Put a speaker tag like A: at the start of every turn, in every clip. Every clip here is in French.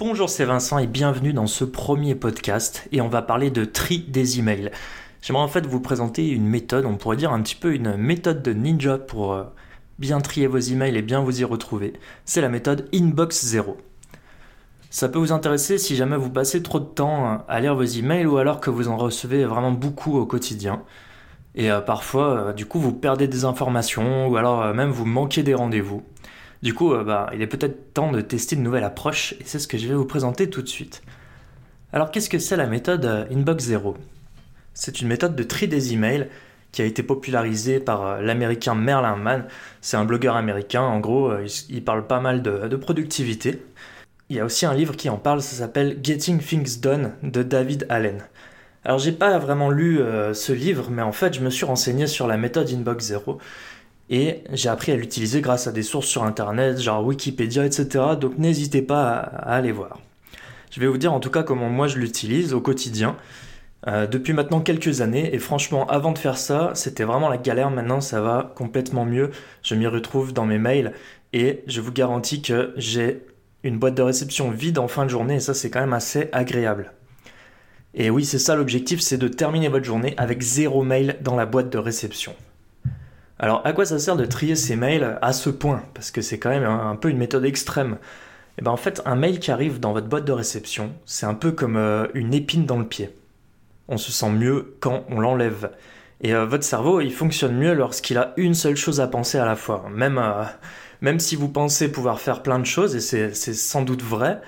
A: Bonjour, c'est Vincent et bienvenue dans ce premier podcast et on va parler de tri des emails. J'aimerais en fait vous présenter une méthode, on pourrait dire un petit peu une méthode de ninja pour euh, bien trier vos emails et bien vous y retrouver. C'est la méthode Inbox 0. Ça peut vous intéresser si jamais vous passez trop de temps à lire vos emails ou alors que vous en recevez vraiment beaucoup au quotidien. Et euh, parfois, euh, du coup, vous perdez des informations ou alors même vous manquez des rendez-vous. Du coup, euh, bah, il est peut-être temps de tester une nouvelle approche et c'est ce que je vais vous présenter tout de suite. Alors qu'est-ce que c'est la méthode euh, Inbox Zero? C'est une méthode de tri des emails qui a été popularisée par euh, l'américain Merlin Mann. C'est un blogueur américain, en gros, il parle pas mal de, productivité. Il y a aussi un livre qui en parle, ça s'appelle Getting Things Done de David Allen. Alors j'ai pas vraiment lu ce livre, mais en fait je me suis renseigné sur la méthode Inbox Zero et j'ai appris à l'utiliser grâce à des sources sur internet, genre Wikipédia, etc. Donc n'hésitez pas à, aller voir. Je vais vous dire en tout cas comment moi je l'utilise au quotidien. Euh, depuis maintenant quelques années. Et franchement avant de faire ça c'était vraiment la galère. Maintenant ça va complètement mieux. Je m'y retrouve dans mes mails. Et je vous garantis que j'ai une boîte de réception vide en fin de journée. Et ça c'est quand même assez agréable. Et oui c'est ça l'objectif c'est de terminer votre journée avec zéro mail dans la boîte de réception alors, à quoi ça sert de trier ces mails à ce point? Parce que c'est quand même un, peu une méthode extrême. Et eh ben en fait, un mail qui arrive dans votre boîte de réception, c'est un peu comme euh, une épine dans le pied. On se sent mieux quand on l'enlève. Et euh, votre cerveau, il fonctionne mieux lorsqu'il a une seule chose à penser à la fois. Même, euh, si vous pensez pouvoir faire plein de choses, et c'est sans doute vrai,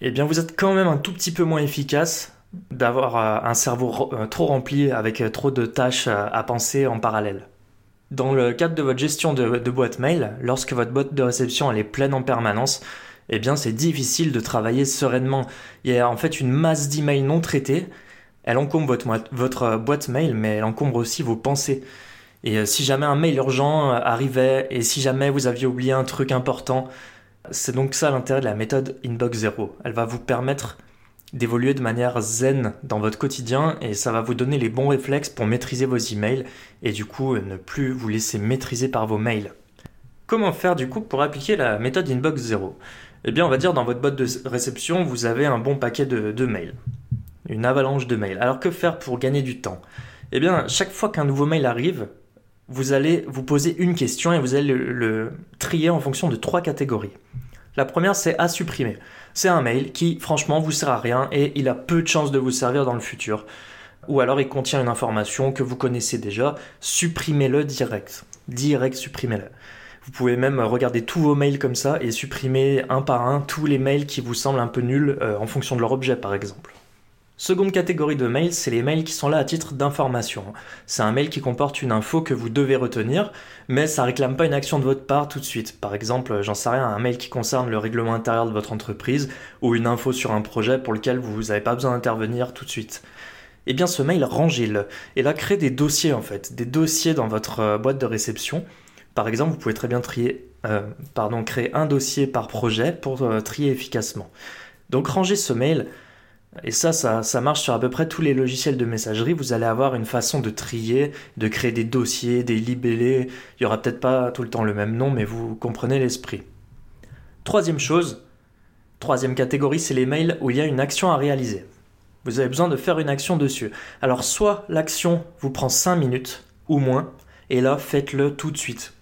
A: eh bien vous êtes quand même un tout petit peu moins efficace d'avoir un cerveau trop rempli avec trop de tâches à penser en parallèle. Dans le cadre de votre gestion de, boîte mail, lorsque votre boîte de réception elle est pleine en permanence, eh bien c'est difficile de travailler sereinement. Il y a en fait une masse d'emails non traités. Elle encombre votre, votre boîte mail, mais elle encombre aussi vos pensées. Et euh, si jamais un mail urgent euh, arrivait, et si jamais vous aviez oublié un truc important, c'est donc ça l'intérêt de la méthode Inbox Zero. Elle va vous permettre d'évoluer de manière zen dans votre quotidien et ça va vous donner les bons réflexes pour maîtriser vos emails et du coup ne plus vous laisser maîtriser par vos mails. Comment faire du coup pour appliquer la méthode Inbox 0 Eh bien on va dire dans votre boîte de réception vous avez un bon paquet de, mails, une avalanche de mails. Alors que faire pour gagner du temps? Eh bien chaque fois qu'un nouveau mail arrive, vous allez vous poser une question et vous allez le trier en fonction de trois catégories. La première, c'est à supprimer. C'est un mail qui, franchement, vous sert à rien et il a peu de chances de vous servir dans le futur. Ou alors il contient une information que vous connaissez déjà. Supprimez-le direct. Direct, supprimez-le. Vous pouvez même regarder tous vos mails comme ça et supprimer un par un tous les mails qui vous semblent un peu nuls euh, en fonction de leur objet, par exemple. Seconde catégorie de mails, c'est les mails qui sont là à titre d'information. C'est un mail qui comporte une info que vous devez retenir, mais ça réclame pas une action de votre part tout de suite. Par exemple, j'en sais rien, un mail qui concerne le règlement intérieur de votre entreprise ou une info sur un projet pour lequel vous n'avez pas besoin d'intervenir tout de suite. Eh bien, ce mail, rangez-le. Et là, créez des dossiers en fait, des dossiers dans votre euh, boîte de réception. Par exemple, vous pouvez très bien trier, euh, pardon, créer un dossier par projet pour euh, trier efficacement. Donc, rangez ce mail et ça, ça, marche sur à peu près tous les logiciels de messagerie. Vous allez avoir une façon de trier, de créer des dossiers, des libellés. Il n'y aura peut-être pas tout le temps le même nom, mais vous comprenez l'esprit. Troisième chose, troisième catégorie, c'est les mails où il y a une action à réaliser. Vous avez besoin de faire une action dessus. Alors soit l'action vous prend 5 minutes ou moins, et là faites-le tout de suite.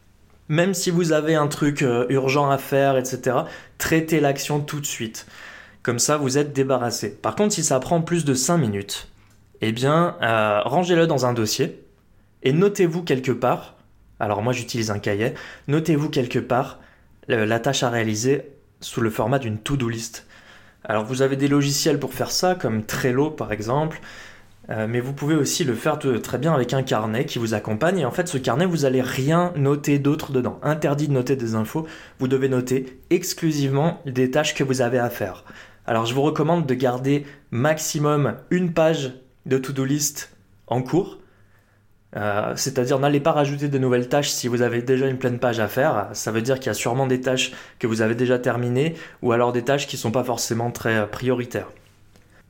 A: Même si vous avez un truc euh, urgent à faire, etc., traitez l'action tout de suite. Comme ça, vous êtes débarrassé. Par contre, si ça prend plus de 5 minutes, eh bien, euh, rangez-le dans un dossier et notez-vous quelque part, alors moi j'utilise un cahier, notez-vous quelque part la tâche à réaliser sous le format d'une to-do list. Alors vous avez des logiciels pour faire ça, comme Trello par exemple, euh, mais vous pouvez aussi le faire très bien avec un carnet qui vous accompagne. Et en fait, ce carnet, vous n'allez rien noter d'autre dedans. Interdit de noter des infos. Vous devez noter exclusivement des tâches que vous avez à faire. Alors je vous recommande de garder maximum une page de to-do list en cours. Euh, c'est-à-dire n'allez pas rajouter de nouvelles tâches si vous avez déjà une pleine page à faire. Ça veut dire qu'il y a sûrement des tâches que vous avez déjà terminées ou alors des tâches qui ne sont pas forcément très euh, prioritaires.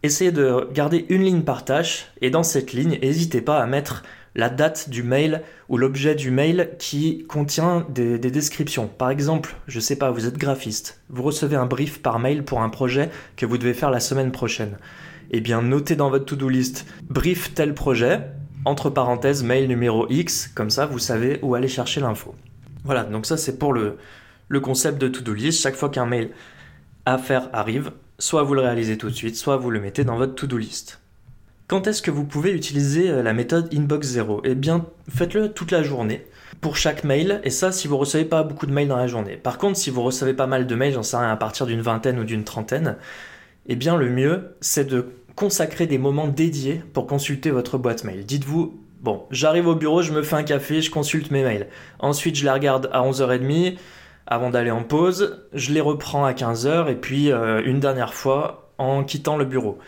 A: Essayez de garder une ligne par tâche et dans cette ligne, n'hésitez pas à mettre la date du mail ou l'objet du mail qui contient des, descriptions. Par exemple, je sais pas, vous êtes graphiste, vous recevez un brief par mail pour un projet que vous devez faire la semaine prochaine. Eh bien, notez dans votre to-do list brief tel projet, entre parenthèses mail numéro X, comme ça vous savez où aller chercher l'info. Voilà, donc ça c'est pour le, le concept de to-do list. Chaque fois qu'un mail à faire arrive, soit vous le réalisez tout de suite, soit vous le mettez dans votre to-do list. Quand est-ce que vous pouvez utiliser euh, la méthode Inbox 0 Eh bien, faites-le toute la journée pour chaque mail, et ça si vous recevez pas beaucoup de mails dans la journée. Par contre, si vous recevez pas mal de mails, j'en sais rien, à partir d'une vingtaine ou d'une trentaine, eh bien le mieux, c'est de consacrer des moments dédiés pour consulter votre boîte mail. Dites-vous, bon, j'arrive au bureau, je me fais un café, je consulte mes mails. Ensuite, je les regarde à 11h30 avant d'aller en pause, je les reprends à 15h et puis euh, une dernière fois en quittant le bureau.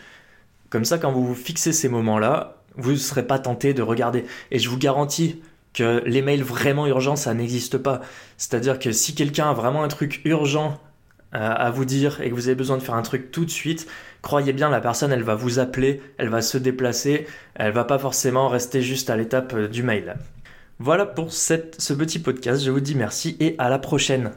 A: Comme ça, quand vous vous fixez ces moments-là, vous ne serez pas tenté de regarder. Et je vous garantis que les mails vraiment urgents, ça n'existe pas. C'est-à-dire que si quelqu'un a vraiment un truc urgent euh, à vous dire et que vous avez besoin de faire un truc tout de suite, croyez bien, la personne, elle va vous appeler, elle va se déplacer, elle va pas forcément rester juste à l'étape euh, du mail. Voilà pour ce petit podcast, je vous dis merci et à la prochaine.